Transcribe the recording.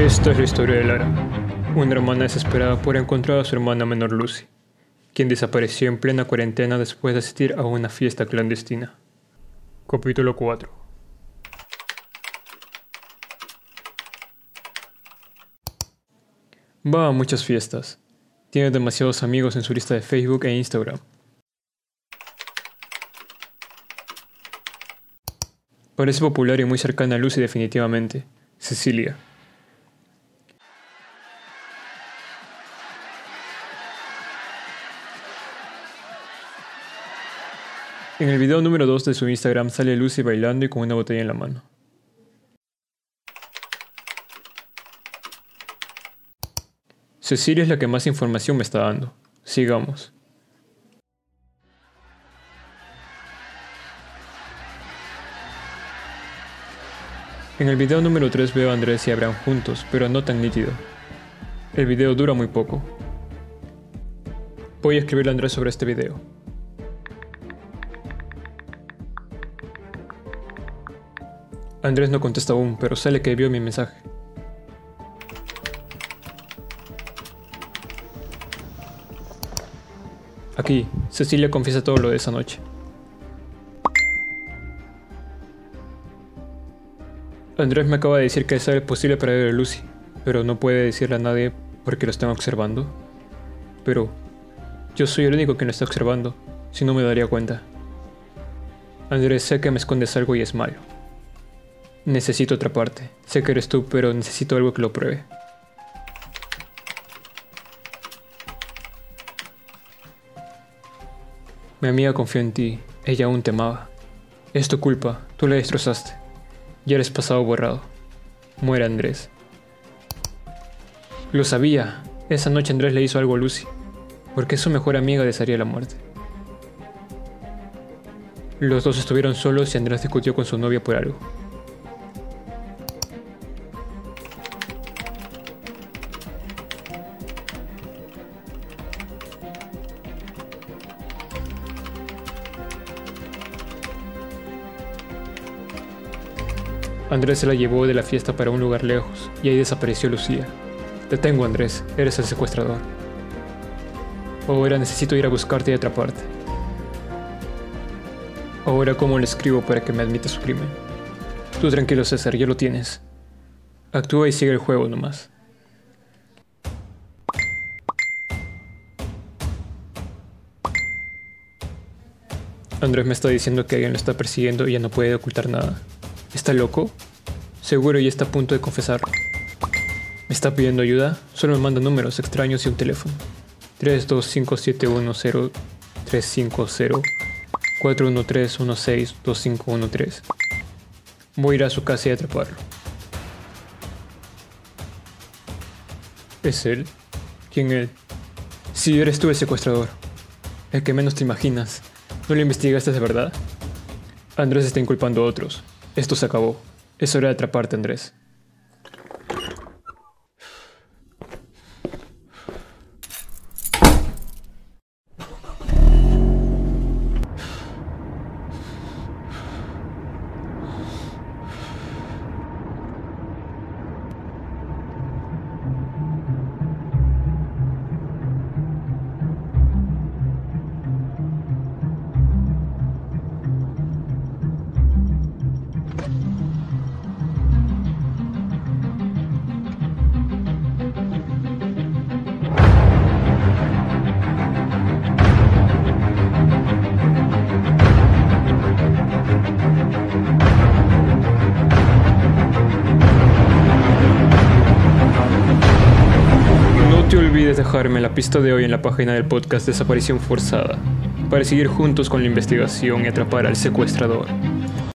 Esta es la historia de Lara, una hermana desesperada por encontrar a su hermana menor Lucy, quien desapareció en plena cuarentena después de asistir a una fiesta clandestina. Capítulo 4 Va a muchas fiestas. Tiene demasiados amigos en su lista de Facebook e Instagram. Parece popular y muy cercana a Lucy definitivamente, Cecilia. En el video número 2 de su Instagram sale Lucy bailando y con una botella en la mano. Cecilia es la que más información me está dando. Sigamos. En el video número 3 veo a Andrés y Abraham juntos, pero no tan nítido. El video dura muy poco. Voy a escribirle a Andrés sobre este video. Andrés no contesta aún, pero sale que vio mi mensaje. Aquí, Cecilia confiesa todo lo de esa noche. Andrés me acaba de decir que es posible para ver a Lucy, pero no puede decirle a nadie porque lo están observando. Pero yo soy el único que lo está observando, si no me daría cuenta. Andrés sé que me escondes algo y es malo. Necesito otra parte. Sé que eres tú, pero necesito algo que lo pruebe. Mi amiga confió en ti. Ella aún te amaba. Es tu culpa. Tú la destrozaste. Ya eres pasado borrado. Muere Andrés. Lo sabía. Esa noche Andrés le hizo algo a Lucy. Porque su mejor amiga desearía la muerte. Los dos estuvieron solos y Andrés discutió con su novia por algo. Andrés se la llevó de la fiesta para un lugar lejos y ahí desapareció Lucía. Te tengo, Andrés, eres el secuestrador. Ahora necesito ir a buscarte y atraparte. Ahora, ¿cómo le escribo para que me admita su crimen? Tú tranquilo, César, ya lo tienes. Actúa y sigue el juego nomás. Andrés me está diciendo que alguien lo está persiguiendo y ya no puede ocultar nada. ¿Está loco? Seguro ya está a punto de confesar. ¿Me está pidiendo ayuda? Solo me manda números extraños y un teléfono. 325710350 413162513. Voy a ir a su casa y atraparlo. ¿Es él? ¿Quién él? Si eres tú el secuestrador. El que menos te imaginas. ¿No lo investigaste de verdad? Andrés está inculpando a otros. Esto se acabó. Es hora de atraparte, Andrés. Olvides dejarme la pista de hoy en la página del podcast Desaparición Forzada para seguir juntos con la investigación y atrapar al secuestrador.